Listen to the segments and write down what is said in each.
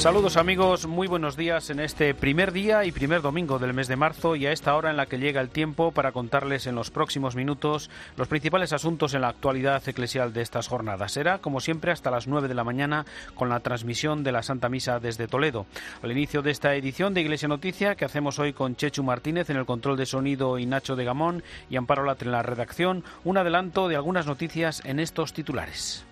Saludos amigos, muy buenos días en este primer día y primer domingo del mes de marzo y a esta hora en la que llega el tiempo para contarles en los próximos minutos los principales asuntos en la actualidad eclesial de estas jornadas. Será como siempre hasta las 9 de la mañana con la transmisión de la Santa Misa desde Toledo. Al inicio de esta edición de Iglesia Noticia que hacemos hoy con Chechu Martínez en el control de sonido y Nacho de Gamón y Amparo Latre en la redacción, un adelanto de algunas noticias en estos titulares.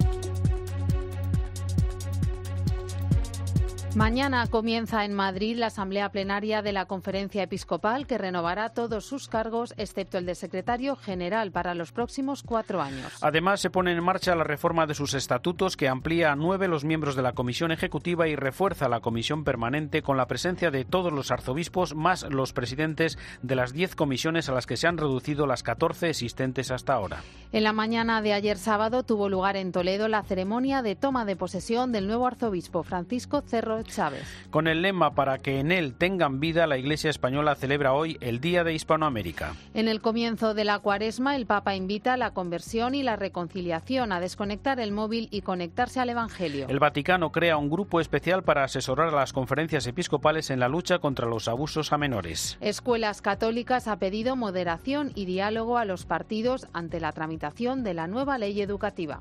Mañana comienza en Madrid la asamblea plenaria de la Conferencia Episcopal que renovará todos sus cargos excepto el de secretario general para los próximos cuatro años. Además, se pone en marcha la reforma de sus estatutos que amplía a nueve los miembros de la Comisión Ejecutiva y refuerza la Comisión Permanente con la presencia de todos los arzobispos más los presidentes de las diez comisiones a las que se han reducido las catorce existentes hasta ahora. En la mañana de ayer sábado tuvo lugar en Toledo la ceremonia de toma de posesión del nuevo arzobispo Francisco Cerro Chávez. Con el lema para que en él tengan vida, la Iglesia española celebra hoy el Día de Hispanoamérica. En el comienzo de la cuaresma, el Papa invita a la conversión y la reconciliación, a desconectar el móvil y conectarse al Evangelio. El Vaticano crea un grupo especial para asesorar a las conferencias episcopales en la lucha contra los abusos a menores. Escuelas Católicas ha pedido moderación y diálogo a los partidos ante la tramitación de la nueva ley educativa.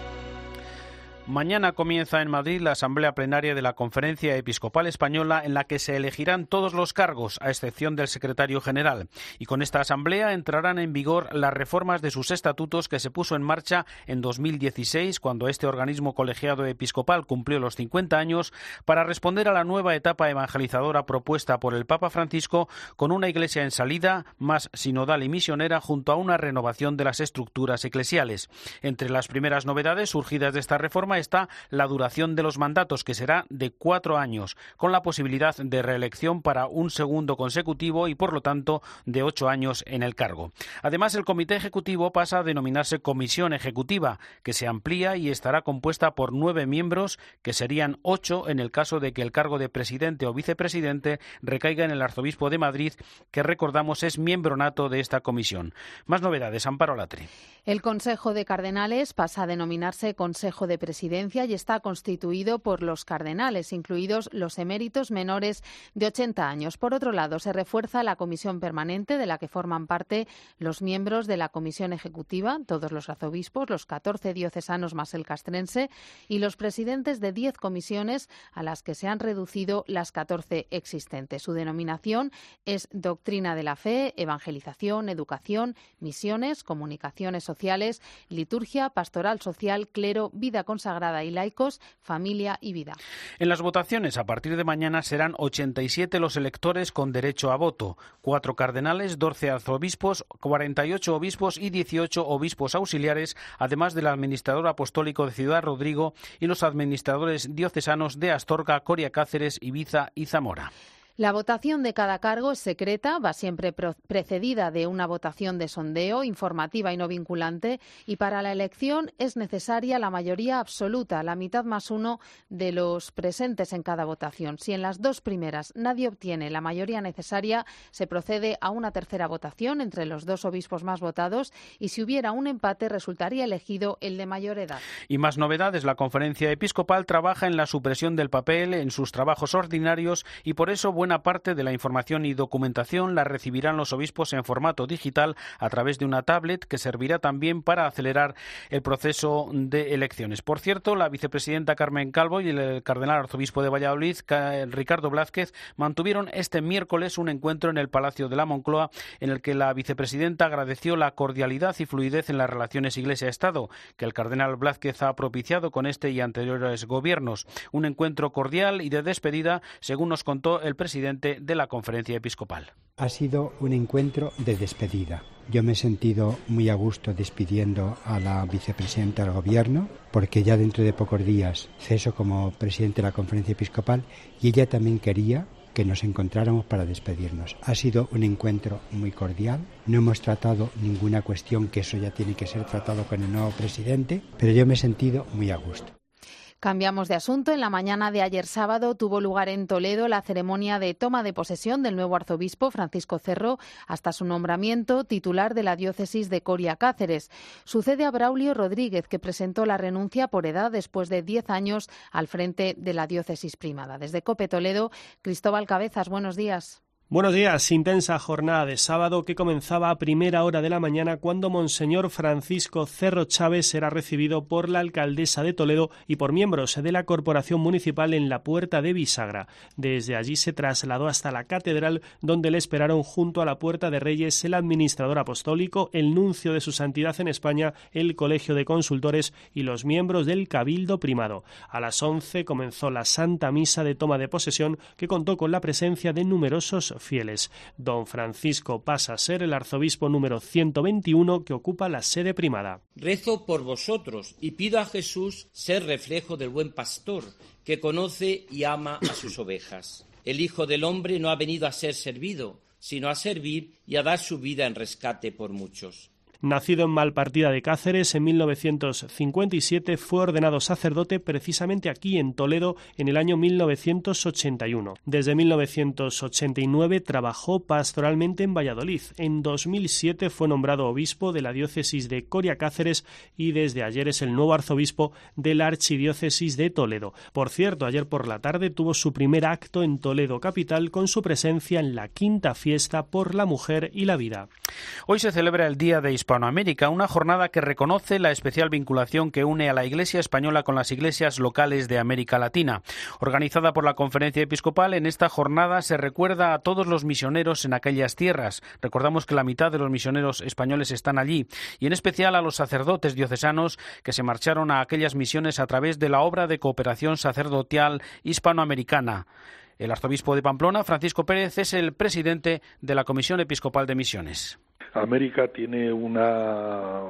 Mañana comienza en Madrid la asamblea plenaria de la Conferencia Episcopal Española en la que se elegirán todos los cargos, a excepción del secretario general. Y con esta asamblea entrarán en vigor las reformas de sus estatutos que se puso en marcha en 2016, cuando este organismo colegiado episcopal cumplió los 50 años, para responder a la nueva etapa evangelizadora propuesta por el Papa Francisco con una iglesia en salida, más sinodal y misionera, junto a una renovación de las estructuras eclesiales. Entre las primeras novedades surgidas de esta reforma está la duración de los mandatos, que será de cuatro años, con la posibilidad de reelección para un segundo consecutivo y, por lo tanto, de ocho años en el cargo. Además, el Comité Ejecutivo pasa a denominarse Comisión Ejecutiva, que se amplía y estará compuesta por nueve miembros, que serían ocho en el caso de que el cargo de presidente o vicepresidente recaiga en el arzobispo de Madrid, que recordamos es miembro nato de esta comisión. Más novedades, Amparo Latre. El Consejo de Cardenales pasa a denominarse Consejo de Y está constituido por los cardenales, incluidos los eméritos menores de 80 años. Por otro lado, se refuerza la comisión permanente de la que forman parte los miembros de la Comisión Ejecutiva, todos los arzobispos, los 14 diocesanos más el castrense y los presidentes de 10 comisiones a las que se han reducido las 14 existentes. Su denominación es Doctrina de la Fe, Evangelización, Educación, Misiones, Comunicaciones sociales, liturgia, pastoral social, clero, vida consagrada y laicos, familia y vida. En las votaciones a partir de mañana serán 87 los electores con derecho a voto, cuatro cardenales, 12 arzobispos, 48 obispos y 18 obispos auxiliares, además del administrador apostólico de Ciudad Rodrigo y los administradores diocesanos de Astorga, Coria Cáceres, Ibiza y Zamora. La votación de cada cargo es secreta, va siempre precedida de una votación de sondeo, informativa y no vinculante, y para la elección es necesaria la mayoría absoluta, la mitad más uno de los presentes en cada votación. Si en las dos primeras nadie obtiene la mayoría necesaria, se procede a una tercera votación entre los dos obispos más votados y si hubiera un empate resultaría elegido el de mayor edad. Y más novedades, la conferencia episcopal trabaja en la supresión del papel en sus trabajos ordinarios y por eso parte de la información y documentación la recibirán los obispos en formato digital a través de una tablet que servirá también para acelerar el proceso de elecciones. Por cierto, la vicepresidenta Carmen Calvo y el cardenal arzobispo de Valladolid, Ricardo Blázquez, mantuvieron este miércoles un encuentro en el Palacio de la Moncloa en el que la vicepresidenta agradeció la cordialidad y fluidez en las relaciones Iglesia-Estado que el cardenal Blázquez ha propiciado con este y anteriores gobiernos. Un encuentro cordial y de despedida, según nos contó el presidente de la conferencia episcopal. Ha sido un encuentro de despedida. Yo me he sentido muy a gusto despidiendo a la vicepresidenta del gobierno, porque ya dentro de pocos días ceso como presidente de la conferencia episcopal y ella también quería que nos encontráramos para despedirnos. Ha sido un encuentro muy cordial, no hemos tratado ninguna cuestión que eso ya tiene que ser tratado con el nuevo presidente, pero yo me he sentido muy a gusto. Cambiamos de asunto. En la mañana de ayer sábado tuvo lugar en Toledo la ceremonia de toma de posesión del nuevo arzobispo Francisco Cerro hasta su nombramiento titular de la diócesis de Coria Cáceres. Sucede a Braulio Rodríguez, que presentó la renuncia por edad después de diez años al frente de la diócesis primada. Desde Cope Toledo, Cristóbal Cabezas, buenos días. Buenos días. Intensa jornada de sábado que comenzaba a primera hora de la mañana cuando Monseñor Francisco Cerro Chávez será recibido por la alcaldesa de Toledo y por miembros de la Corporación Municipal en la Puerta de Bisagra. Desde allí se trasladó hasta la catedral donde le esperaron junto a la Puerta de Reyes el administrador apostólico, el nuncio de su santidad en España, el Colegio de Consultores y los miembros del Cabildo Primado. A las once comenzó la Santa Misa de toma de posesión que contó con la presencia de numerosos fieles. Don Francisco pasa a ser el arzobispo número 121 que ocupa la sede primada. Rezo por vosotros y pido a Jesús ser reflejo del buen pastor que conoce y ama a sus ovejas. El Hijo del Hombre no ha venido a ser servido, sino a servir y a dar su vida en rescate por muchos. Nacido en Malpartida de Cáceres en 1957, fue ordenado sacerdote precisamente aquí en Toledo en el año 1981. Desde 1989 trabajó pastoralmente en Valladolid. En 2007 fue nombrado obispo de la diócesis de Coria Cáceres y desde ayer es el nuevo arzobispo de la archidiócesis de Toledo. Por cierto, ayer por la tarde tuvo su primer acto en Toledo capital con su presencia en la quinta fiesta por la mujer y la vida. Hoy se celebra el Día de Hispanoamérica, una jornada que reconoce la especial vinculación que une a la Iglesia española con las iglesias locales de América Latina. Organizada por la Conferencia Episcopal, en esta jornada se recuerda a todos los misioneros en aquellas tierras. Recordamos que la mitad de los misioneros españoles están allí, y en especial a los sacerdotes diocesanos que se marcharon a aquellas misiones a través de la obra de cooperación sacerdotal hispanoamericana. El arzobispo de Pamplona, Francisco Pérez, es el presidente de la Comisión Episcopal de Misiones. América tiene una,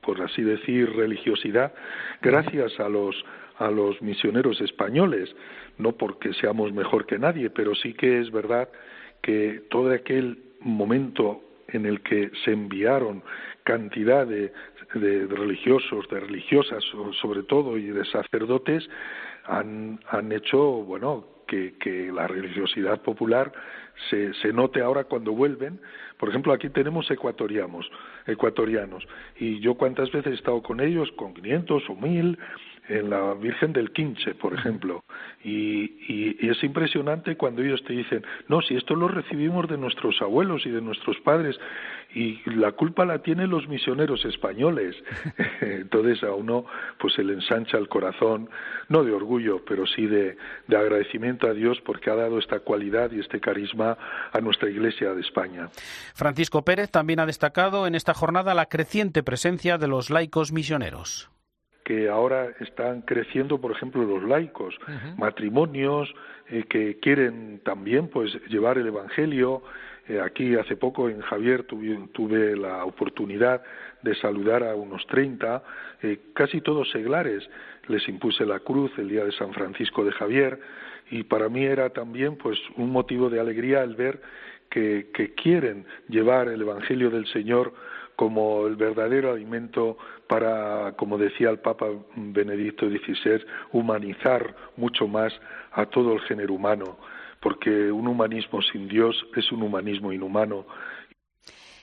por así decir, religiosidad gracias a los a los misioneros españoles, no porque seamos mejor que nadie, pero sí que es verdad que todo aquel momento en el que se enviaron cantidad de, de, religiosos, de religiosas sobre todo y de sacerdotes, han, han hecho, bueno, que, que la religiosidad popular se, se note ahora cuando vuelven. Por ejemplo, aquí tenemos ecuatorianos, ecuatorianos, y yo cuántas veces he estado con ellos, con 500 o 1000, en la Virgen del Quinche, por ejemplo. Y, y, es impresionante cuando ellos te dicen, no, si esto lo recibimos de nuestros abuelos y de nuestros padres, y la culpa la tienen los misioneros españoles. Entonces a uno pues se le ensancha el corazón, no de orgullo, pero sí de, de agradecimiento a Dios porque ha dado esta cualidad y este carisma a nuestra Iglesia de España. Francisco Pérez también ha destacado en esta jornada la creciente presencia de los laicos misioneros que ahora están creciendo, por ejemplo, los laicos, matrimonios eh, que quieren también pues llevar el evangelio. Eh, aquí hace poco en Javier tuve, tuve, la oportunidad de saludar a unos 30, eh, casi todos seglares. Les impuse la cruz el día de San Francisco de Javier y para mí era también pues un motivo de alegría el ver que, que quieren llevar el evangelio del Señor como el verdadero alimento para, como decía el Papa Benedicto XVI, humanizar mucho más a todo el género humano, porque un humanismo sin Dios es un humanismo inhumano.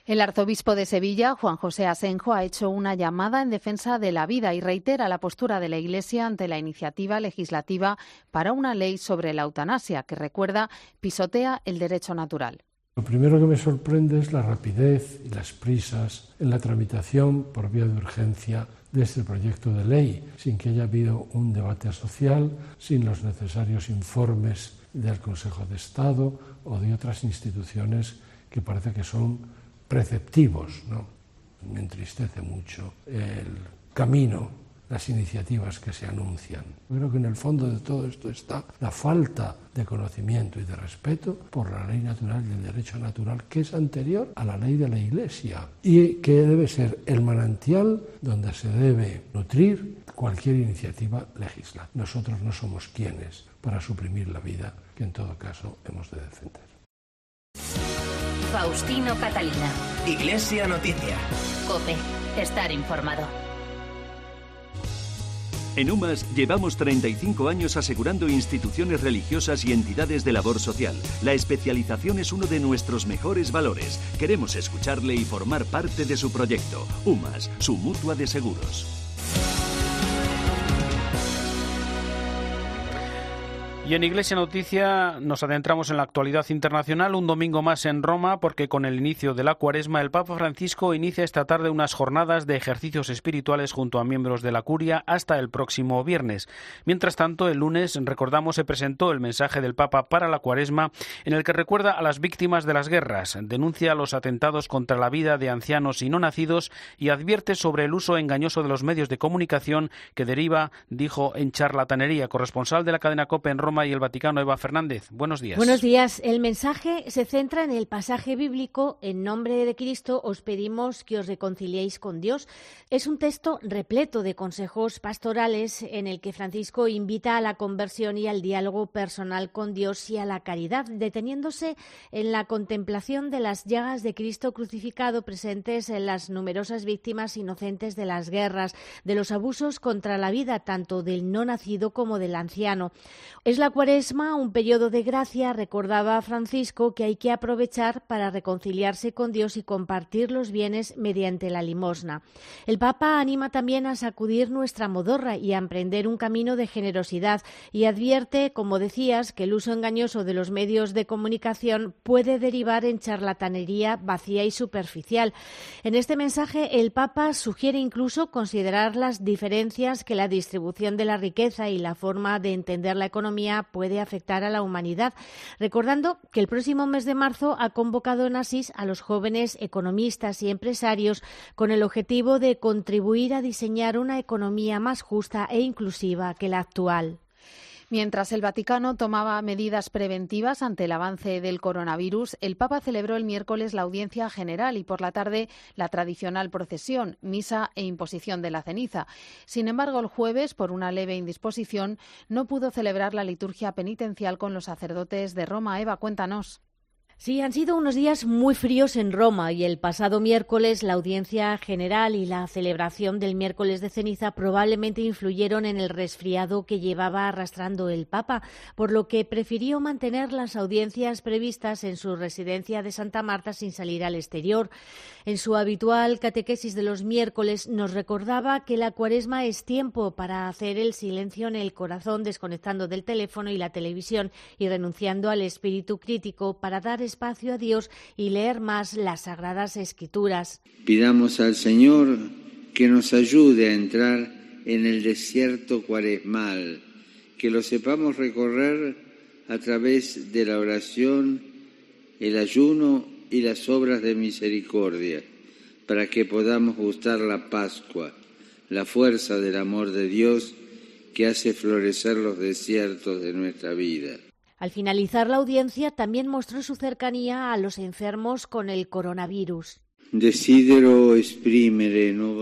El arzobispo de Sevilla, Juan José Asenjo, ha hecho una llamada en defensa de la vida y reitera la postura de la Iglesia ante la iniciativa legislativa para una ley sobre la eutanasia, que recuerda pisotea el derecho natural. Lo primero que me sorprende es la rapidez y las prisas en la tramitación por vía de urgencia de este proyecto de ley, sin que haya habido un debate social, sin los necesarios informes del Consejo de Estado o de otras instituciones que parece que son preceptivos. ¿no? Me entristece mucho el camino las iniciativas que se anuncian. Creo que en el fondo de todo esto está la falta de conocimiento y de respeto por la ley natural y el derecho natural que es anterior a la ley de la Iglesia y que debe ser el manantial donde se debe nutrir cualquier iniciativa legisla. Nosotros no somos quienes para suprimir la vida que en todo caso hemos de defender. Faustino Catalina. Iglesia Noticia. Cope. Estar informado. En UMAS llevamos 35 años asegurando instituciones religiosas y entidades de labor social. La especialización es uno de nuestros mejores valores. Queremos escucharle y formar parte de su proyecto. UMAS, su mutua de seguros. Y en Iglesia Noticia nos adentramos en la actualidad internacional un domingo más en Roma porque con el inicio de la cuaresma el Papa Francisco inicia esta tarde unas jornadas de ejercicios espirituales junto a miembros de la curia hasta el próximo viernes. Mientras tanto, el lunes, recordamos, se presentó el mensaje del Papa para la cuaresma en el que recuerda a las víctimas de las guerras, denuncia los atentados contra la vida de ancianos y no nacidos y advierte sobre el uso engañoso de los medios de comunicación que deriva, dijo, en charlatanería. Corresponsal de la cadena COPE en Roma, y el Vaticano, Eva Fernández. Buenos días. Buenos días. El mensaje se centra en el pasaje bíblico En nombre de Cristo os pedimos que os reconciliéis con Dios. Es un texto repleto de consejos pastorales en el que Francisco invita a la conversión y al diálogo personal con Dios y a la caridad, deteniéndose en la contemplación de las llagas de Cristo crucificado presentes en las numerosas víctimas inocentes de las guerras, de los abusos contra la vida tanto del no nacido como del anciano. Es la cuaresma, un periodo de gracia, recordaba Francisco que hay que aprovechar para reconciliarse con Dios y compartir los bienes mediante la limosna. El Papa anima también a sacudir nuestra modorra y a emprender un camino de generosidad y advierte, como decías, que el uso engañoso de los medios de comunicación puede derivar en charlatanería vacía y superficial. En este mensaje, el Papa sugiere incluso considerar las diferencias que la distribución de la riqueza y la forma de entender la economía puede afectar a la humanidad, recordando que el próximo mes de marzo ha convocado en Asís a los jóvenes economistas y empresarios con el objetivo de contribuir a diseñar una economía más justa e inclusiva que la actual. Mientras el Vaticano tomaba medidas preventivas ante el avance del coronavirus, el Papa celebró el miércoles la audiencia general y por la tarde la tradicional procesión, misa e imposición de la ceniza. Sin embargo, el jueves, por una leve indisposición, no pudo celebrar la liturgia penitencial con los sacerdotes de Roma. Eva, cuéntanos. Sí, han sido unos días muy fríos en Roma y el pasado miércoles la audiencia general y la celebración del miércoles de ceniza probablemente influyeron en el resfriado que llevaba arrastrando el Papa, por lo que prefirió mantener las audiencias previstas en su residencia de Santa Marta sin salir al exterior. En su habitual catequesis de los miércoles nos recordaba que la cuaresma es tiempo para hacer el silencio en el corazón, desconectando del teléfono y la televisión y renunciando al espíritu crítico para dar espacio a Dios y leer más las Sagradas Escrituras. Pidamos al Señor que nos ayude a entrar en el desierto cuaresmal, que lo sepamos recorrer a través de la oración, el ayuno y las obras de misericordia, para que podamos gustar la Pascua, la fuerza del amor de Dios que hace florecer los desiertos de nuestra vida. Al finalizar la audiencia también mostró su cercanía a los enfermos con el coronavirus.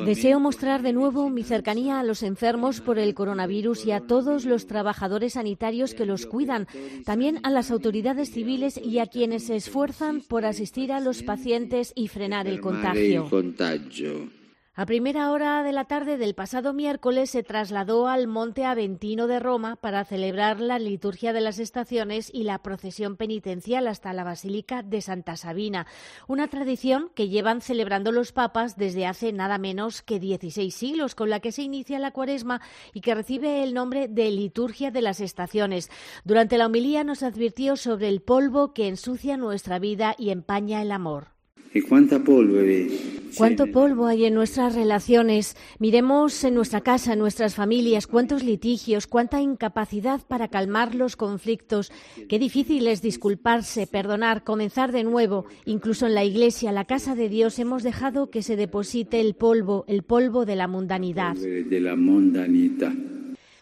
Deseo mostrar de nuevo mi cercanía a los enfermos por el coronavirus y a todos los trabajadores sanitarios que los cuidan, también a las autoridades civiles y a quienes se esfuerzan por asistir a los pacientes y frenar el contagio. A primera hora de la tarde del pasado miércoles se trasladó al Monte Aventino de Roma para celebrar la liturgia de las estaciones y la procesión penitencial hasta la Basílica de Santa Sabina, una tradición que llevan celebrando los papas desde hace nada menos que 16 siglos, con la que se inicia la cuaresma y que recibe el nombre de liturgia de las estaciones. Durante la homilía nos advirtió sobre el polvo que ensucia nuestra vida y empaña el amor. ¿Cuánto polvo hay en nuestras relaciones? Miremos en nuestra casa, en nuestras familias, cuántos litigios, cuánta incapacidad para calmar los conflictos. Qué difícil es disculparse, perdonar, comenzar de nuevo. Incluso en la iglesia, la casa de Dios, hemos dejado que se deposite el polvo, el polvo de la mundanidad. De la mundanidad.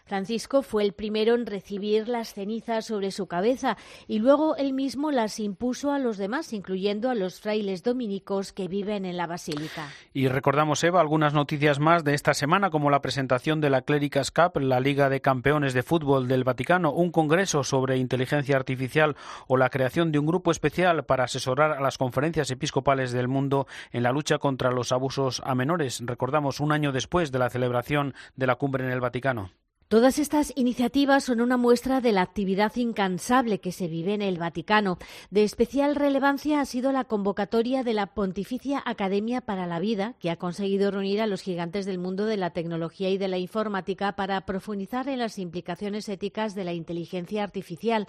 Francisco fue el primero en recibir las cenizas sobre su cabeza y luego él mismo las impuso a los demás, incluyendo a los frailes dominicos que viven en la basílica. Y recordamos, Eva, algunas noticias más de esta semana, como la presentación de la Cléricas Cup, la Liga de Campeones de Fútbol del Vaticano, un congreso sobre inteligencia artificial o la creación de un grupo especial para asesorar a las conferencias episcopales del mundo en la lucha contra los abusos a menores. Recordamos, un año después de la celebración de la cumbre en el Vaticano. Todas estas iniciativas son una muestra de la actividad incansable que se vive en el Vaticano. De especial relevancia ha sido la convocatoria de la Pontificia Academia para la Vida, que ha conseguido reunir a los gigantes del mundo de la tecnología y de la informática para profundizar en las implicaciones éticas de la inteligencia artificial.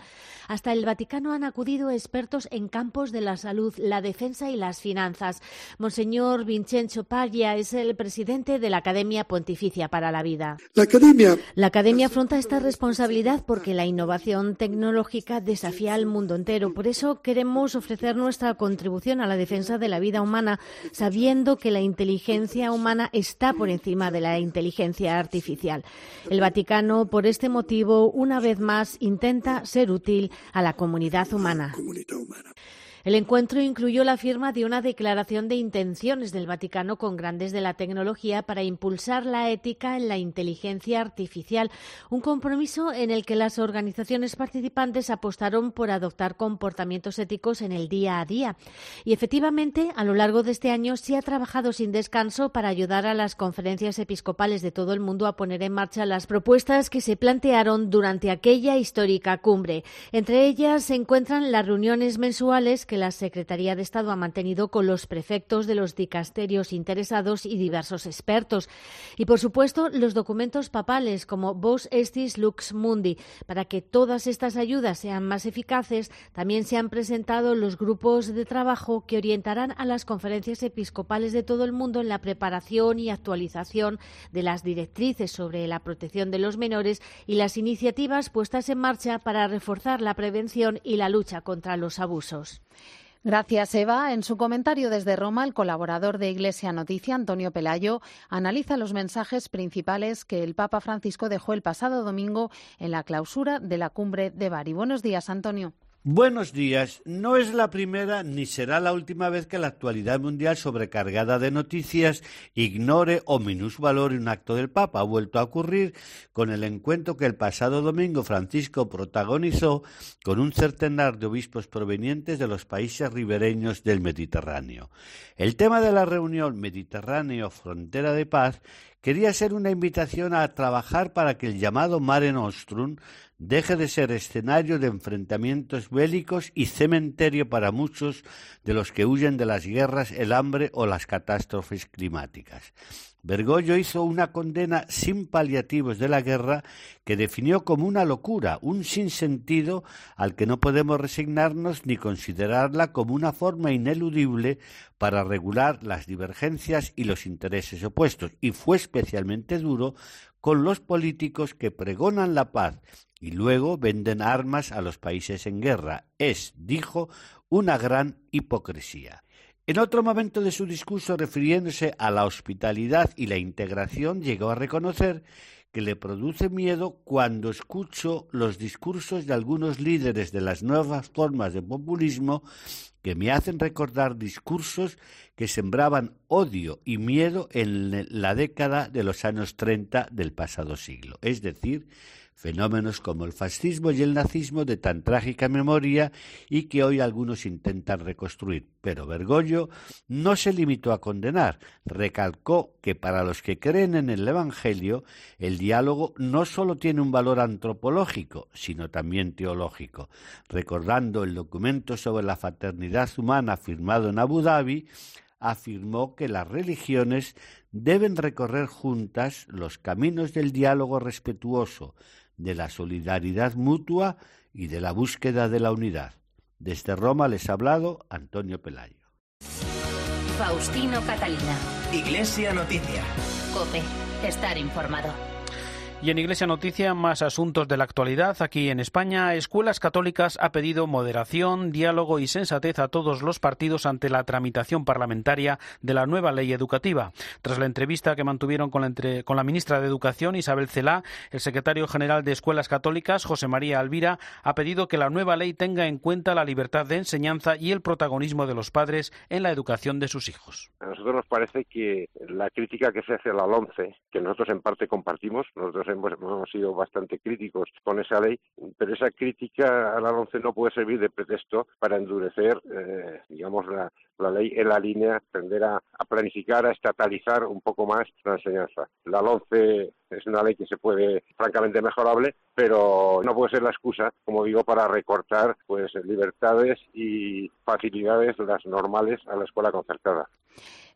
Hasta el Vaticano han acudido expertos en campos de la salud, la defensa y las finanzas. Monseñor Vincenzo Paglia es el presidente de la Academia Pontificia para la Vida. La Academia la Academia afronta esta responsabilidad porque la innovación tecnológica desafía al mundo entero. Por eso queremos ofrecer nuestra contribución a la defensa de la vida humana, sabiendo que la inteligencia humana está por encima de la inteligencia artificial. El Vaticano, por este motivo, una vez más intenta ser útil a la comunidad humana. El encuentro incluyó la firma de una declaración de intenciones del Vaticano con grandes de la tecnología para impulsar la ética en la inteligencia artificial, un compromiso en el que las organizaciones participantes apostaron por adoptar comportamientos éticos en el día a día. Y efectivamente, a lo largo de este año se ha trabajado sin descanso para ayudar a las conferencias episcopales de todo el mundo a poner en marcha las propuestas que se plantearon durante aquella histórica cumbre. Entre ellas se encuentran las reuniones mensuales que la Secretaría de Estado ha mantenido con los prefectos de los dicasterios interesados y diversos expertos. Y, por supuesto, los documentos papales como Vos Estis Lux Mundi. Para que todas estas ayudas sean más eficaces, también se han presentado los grupos de trabajo que orientarán a las conferencias episcopales de todo el mundo en la preparación y actualización de las directrices sobre la protección de los menores y las iniciativas puestas en marcha para reforzar la prevención y la lucha contra los abusos. Gracias, Eva. En su comentario desde Roma, el colaborador de Iglesia Noticia, Antonio Pelayo, analiza los mensajes principales que el Papa Francisco dejó el pasado domingo en la clausura de la cumbre de Bari. Buenos días, Antonio. Buenos días. No es la primera ni será la última vez que la actualidad mundial sobrecargada de noticias ignore o minusvalore un acto del Papa. Ha vuelto a ocurrir con el encuentro que el pasado domingo Francisco protagonizó con un centenar de obispos provenientes de los países ribereños del Mediterráneo. El tema de la reunión Mediterráneo Frontera de Paz quería ser una invitación a trabajar para que el llamado Mare Nostrum deje de ser escenario de enfrentamientos bélicos y cementerio para muchos de los que huyen de las guerras, el hambre o las catástrofes climáticas. Bergoglio hizo una condena sin paliativos de la guerra que definió como una locura, un sinsentido al que no podemos resignarnos ni considerarla como una forma ineludible para regular las divergencias y los intereses opuestos, y fue especialmente duro con los políticos que pregonan la paz y luego venden armas a los países en guerra. Es, dijo, una gran hipocresía. En otro momento de su discurso, refiriéndose a la hospitalidad y la integración, llegó a reconocer que le produce miedo cuando escucho los discursos de algunos líderes de las nuevas formas de populismo que me hacen recordar discursos que sembraban odio y miedo en la década de los años 30 del pasado siglo. Es decir, fenómenos como el fascismo y el nazismo de tan trágica memoria y que hoy algunos intentan reconstruir. Pero Bergoglio no se limitó a condenar, recalcó que para los que creen en el Evangelio, el diálogo no solo tiene un valor antropológico, sino también teológico, recordando el documento sobre la fraternidad humana firmado en Abu Dhabi, afirmó que las religiones deben recorrer juntas los caminos del diálogo respetuoso, de la solidaridad mutua y de la búsqueda de la unidad. Desde Roma les ha hablado Antonio Pelayo. Faustino Catalina. Iglesia Noticia. Cope. Estar informado. Y en Iglesia Noticia, más asuntos de la actualidad. Aquí en España, Escuelas Católicas ha pedido moderación, diálogo y sensatez a todos los partidos ante la tramitación parlamentaria de la nueva ley educativa. Tras la entrevista que mantuvieron con la, ministra de Educación, Isabel Celá, el secretario general de Escuelas Católicas, José María Alvira, ha pedido que la nueva ley tenga en cuenta la libertad de enseñanza y el protagonismo de los padres en la educación de sus hijos. A nosotros nos parece que la crítica que se hace a la LONCE, que nosotros en parte compartimos, nosotros pues hemos, sido bastante críticos con esa ley, pero esa crítica a la LONCE no puede servir de pretexto para endurecer, eh, digamos, la, ley en la línea, tender a, planificar, a estatalizar un poco más la enseñanza. La LONCE es una ley que se puede, francamente, mejorable, pero no puede ser la excusa, como digo, para recortar pues libertades y facilidades las normales a la escuela concertada.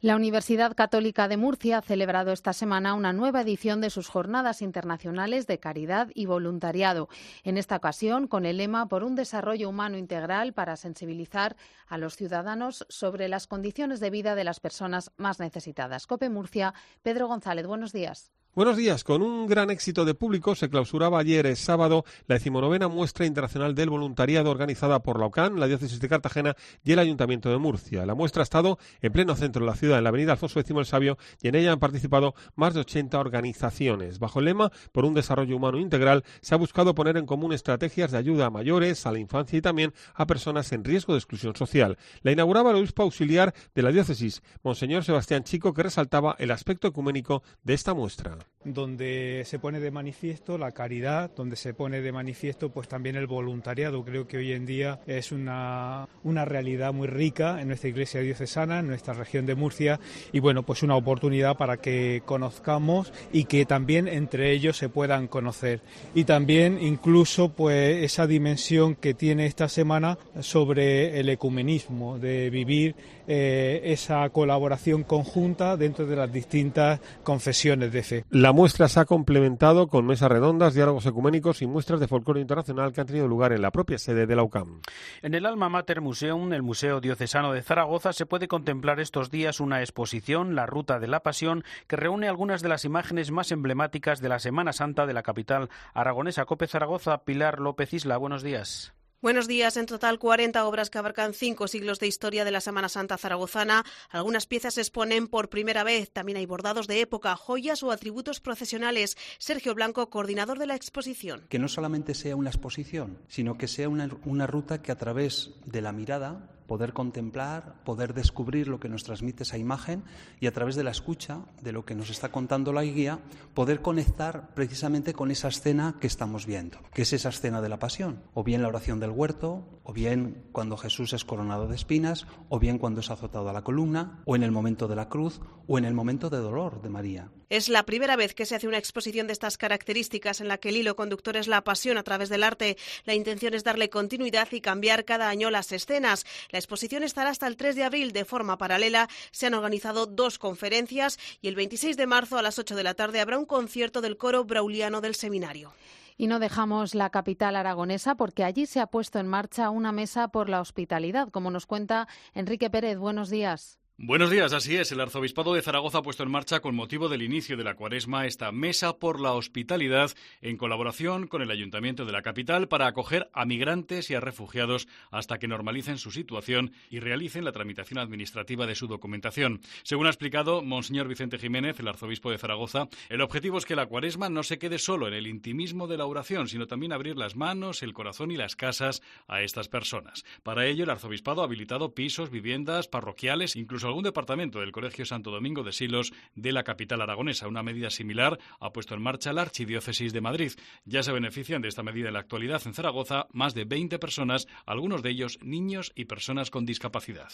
La Universidad Católica de Murcia ha celebrado esta semana una nueva edición de sus jornadas internacionales de caridad y voluntariado. En esta ocasión, con el lema por un desarrollo humano integral para sensibilizar a los ciudadanos sobre las condiciones de vida de las personas más necesitadas. Cope Murcia, Pedro González, buenos días. Buenos días. Con un gran éxito de público se clausuraba ayer es sábado la decimonovena muestra internacional del voluntariado organizada por la OCAN, la diócesis de Cartagena y el Ayuntamiento de Murcia. La muestra ha estado en pleno centro de la ciudad, en la avenida Alfonso X el Sabio, y en ella han participado más de 80 organizaciones. Bajo el lema por un desarrollo humano integral, se ha buscado poner en común estrategias de ayuda a mayores, a la infancia y también a personas en riesgo de exclusión social. La inauguraba el obispo auxiliar de la diócesis, Monseñor Sebastián Chico, que resaltaba el aspecto ecuménico de esta muestra donde se pone de manifiesto la caridad, donde se pone de manifiesto pues también el voluntariado. Creo que hoy en día es una, una realidad muy rica en nuestra iglesia diocesana, en nuestra región de Murcia y bueno, pues una oportunidad para que conozcamos y que también entre ellos se puedan conocer. Y también incluso pues esa dimensión que tiene esta semana sobre el ecumenismo, de vivir eh, esa colaboración conjunta dentro de las distintas confesiones de fe. La muestra se ha complementado con mesas redondas, diálogos ecuménicos y muestras de folclore internacional que han tenido lugar en la propia sede de la UCAM. En el Alma Mater Museum, el Museo Diocesano de Zaragoza, se puede contemplar estos días una exposición, La Ruta de la Pasión, que reúne algunas de las imágenes más emblemáticas de la Semana Santa de la capital aragonesa. Cope Zaragoza, Pilar López Isla, buenos días. Buenos días. En total, 40 obras que abarcan cinco siglos de historia de la Semana Santa zaragozana. Algunas piezas se exponen por primera vez. También hay bordados de época, joyas o atributos procesionales. Sergio Blanco, coordinador de la exposición. Que no solamente sea una exposición, sino que sea una, una ruta que a través de la mirada poder contemplar, poder descubrir lo que nos transmite esa imagen y a través de la escucha de lo que nos está contando la guía, poder conectar precisamente con esa escena que estamos viendo, que es esa escena de la pasión, o bien la oración del huerto, o bien cuando Jesús es coronado de espinas, o bien cuando es azotado a la columna, o en el momento de la cruz, o en el momento de dolor de María. Es la primera vez que se hace una exposición de estas características en la que el hilo conductor es la pasión a través del arte. La intención es darle continuidad y cambiar cada año las escenas. La exposición estará hasta el 3 de abril de forma paralela. Se han organizado dos conferencias y el 26 de marzo a las 8 de la tarde habrá un concierto del coro brauliano del seminario. Y no dejamos la capital aragonesa porque allí se ha puesto en marcha una mesa por la hospitalidad, como nos cuenta Enrique Pérez. Buenos días. Buenos días, así es. El Arzobispado de Zaragoza ha puesto en marcha con motivo del inicio de la cuaresma esta Mesa por la Hospitalidad en colaboración con el Ayuntamiento de la capital para acoger a migrantes y a refugiados hasta que normalicen su situación y realicen la tramitación administrativa de su documentación. Según ha explicado Monseñor Vicente Jiménez, el Arzobispo de Zaragoza, el objetivo es que la cuaresma no se quede solo en el intimismo de la oración, sino también abrir las manos, el corazón y las casas a estas personas. Para ello, el Arzobispado ha habilitado pisos, viviendas parroquiales, incluso algún departamento del Colegio Santo Domingo de Silos de la capital aragonesa. Una medida similar ha puesto en marcha la Archidiócesis de Madrid. Ya se benefician de esta medida en la actualidad en Zaragoza más de 20 personas, algunos de ellos niños y personas con discapacidad.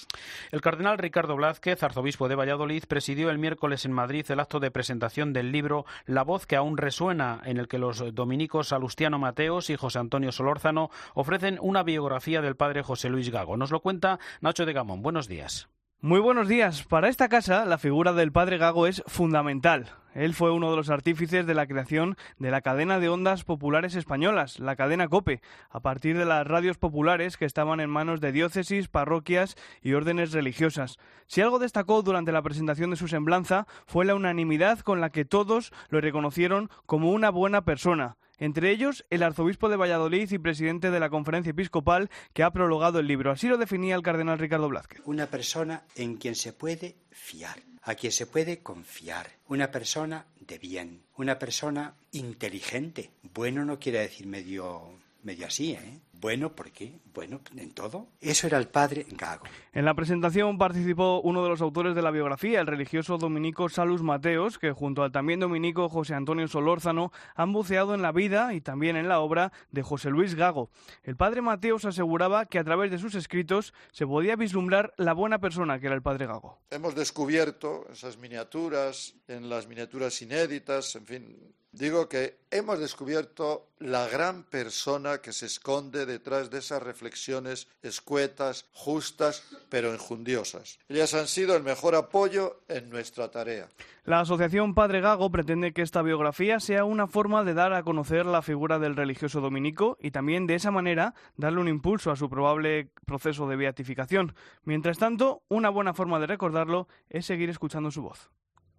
El cardenal Ricardo Blázquez, arzobispo de Valladolid, presidió el miércoles en Madrid el acto de presentación del libro La voz que aún resuena, en el que los dominicos Salustiano Mateos y José Antonio Solórzano ofrecen una biografía del padre José Luis Gago. Nos lo cuenta Nacho de Gamón. Buenos días. Muy buenos días. Para esta casa, la figura del padre Gago es fundamental. Él fue uno de los artífices de la creación de la cadena de ondas populares españolas, la cadena COPE, a partir de las radios populares que estaban en manos de diócesis, parroquias y órdenes religiosas. Si algo destacó durante la presentación de su semblanza fue la unanimidad con la que todos lo reconocieron como una buena persona entre ellos el arzobispo de Valladolid y presidente de la conferencia episcopal que ha prologado el libro. Así lo definía el cardenal Ricardo Blázquez. Una persona en quien se puede fiar, a quien se puede confiar, una persona de bien, una persona inteligente. Bueno no quiere decir medio medio así, ¿eh? Bueno, ¿por qué? Bueno, en todo. Eso era el padre Gago. En la presentación participó uno de los autores de la biografía, el religioso dominico Salus Mateos, que junto al también dominico José Antonio Solórzano han buceado en la vida y también en la obra de José Luis Gago. El padre Mateos aseguraba que a través de sus escritos se podía vislumbrar la buena persona que era el padre Gago. Hemos descubierto esas miniaturas, en las miniaturas inéditas, en fin, Digo que hemos descubierto la gran persona que se esconde detrás de esas reflexiones escuetas, justas, pero enjundiosas. Ellas han sido el mejor apoyo en nuestra tarea. La Asociación Padre Gago pretende que esta biografía sea una forma de dar a conocer la figura del religioso dominico y también de esa manera darle un impulso a su probable proceso de beatificación. Mientras tanto, una buena forma de recordarlo es seguir escuchando su voz.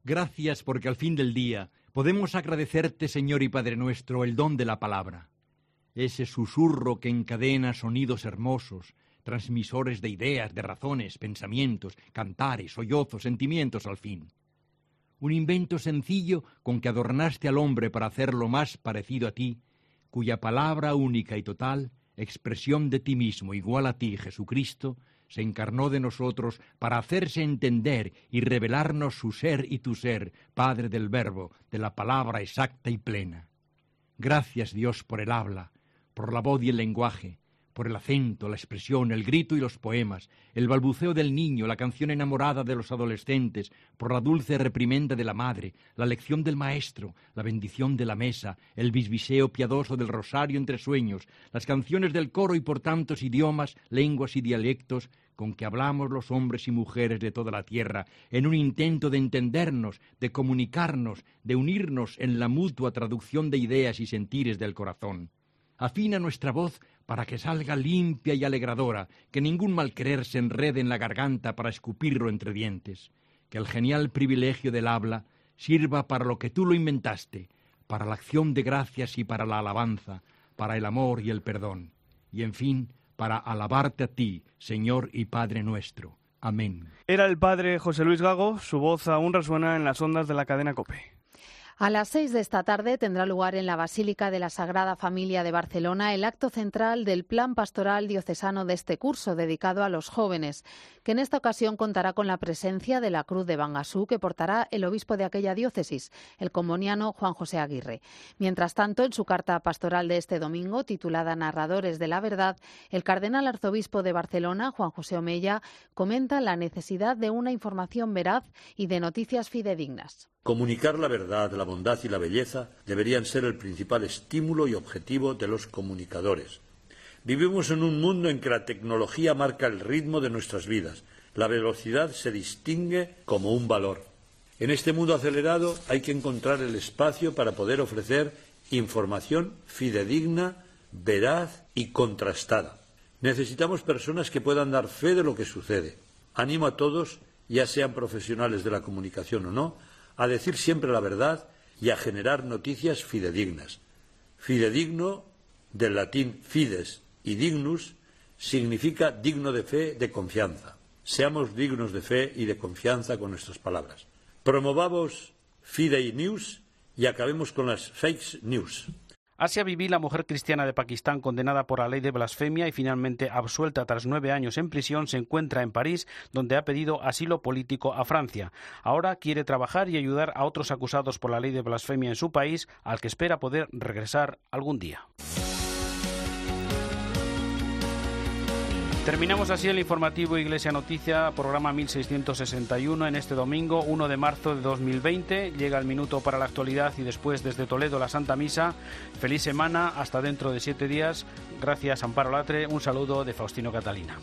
Gracias porque al fin del día podemos agradecerte, Señor y Padre nuestro, el don de la palabra. Ese susurro que encadena sonidos hermosos, transmisores de ideas, de razones, pensamientos, cantares, sollozos, sentimientos al fin. Un invento sencillo con que adornaste al hombre para hacerlo más parecido a ti, cuya palabra única y total, expresión de ti mismo igual a ti, Jesucristo, se encarnó de nosotros para hacerse entender y revelarnos su ser y tu ser, Padre del Verbo, de la palabra exacta y plena. Gracias Dios por el habla, por la voz y el lenguaje, por el acento, la expresión, el grito y los poemas, el balbuceo del niño, la canción enamorada de los adolescentes, por la dulce reprimenda de la madre, la lección del maestro, la bendición de la mesa, el bisbiseo piadoso del rosario entre sueños, las canciones del coro y por tantos idiomas, lenguas y dialectos con que hablamos los hombres y mujeres de toda la tierra, en un intento de entendernos, de comunicarnos, de unirnos en la mutua traducción de ideas y sentires del corazón. Afina nuestra voz para que salga limpia y alegradora, que ningún malquerer se enrede en la garganta para escupirlo entre dientes, que el genial privilegio del habla sirva para lo que tú lo inventaste, para la acción de gracias y para la alabanza, para el amor y el perdón, y en fin, para alabarte a ti, Señor y Padre nuestro. Amén. Era el padre José Luis Gago, su voz aún resuena en las ondas de la cadena Cope. A las seis de esta tarde tendrá lugar en la Basílica de la Sagrada Familia de Barcelona el acto central del Plan Pastoral Diocesano de este curso dedicado a los jóvenes, que en esta ocasión contará con la presencia de la Cruz de Bangasú que portará el obispo de aquella diócesis, el comoniano Juan José Aguirre. Mientras tanto, en su carta pastoral de este domingo, titulada Narradores de la Verdad, el cardenal arzobispo de Barcelona, Juan José Omeya, comenta la necesidad de una información veraz y de noticias fidedignas. Comunicar la verdad, la bondad y la belleza deberían ser el principal estímulo y objetivo de los comunicadores. Vivimos en un mundo en que la tecnología marca el ritmo de nuestras vidas. La velocidad se distingue como un valor. En este mundo acelerado hay que encontrar el espacio para poder ofrecer información fidedigna, veraz y contrastada. Necesitamos personas que puedan dar fe de lo que sucede. Animo a todos, ya sean profesionales de la comunicación o no, a decir siempre la verdad y a generar noticias fidedignas. Fidedigno, del latín fides y dignus, significa digno de fe, de confianza. Seamos dignos de fe y de confianza con nuestras palabras. Promovamos Fidei News y acabemos con las fake news. Asia Bibi, la mujer cristiana de Pakistán condenada por la ley de blasfemia y finalmente absuelta tras nueve años en prisión, se encuentra en París, donde ha pedido asilo político a Francia. Ahora quiere trabajar y ayudar a otros acusados por la ley de blasfemia en su país, al que espera poder regresar algún día. Terminamos así el informativo Iglesia Noticia, programa 1661 en este domingo 1 de marzo de 2020. Llega el minuto para la actualidad y después desde Toledo la Santa Misa. Feliz semana, hasta dentro de siete días. Gracias Amparo Latre, un saludo de Faustino Catalina.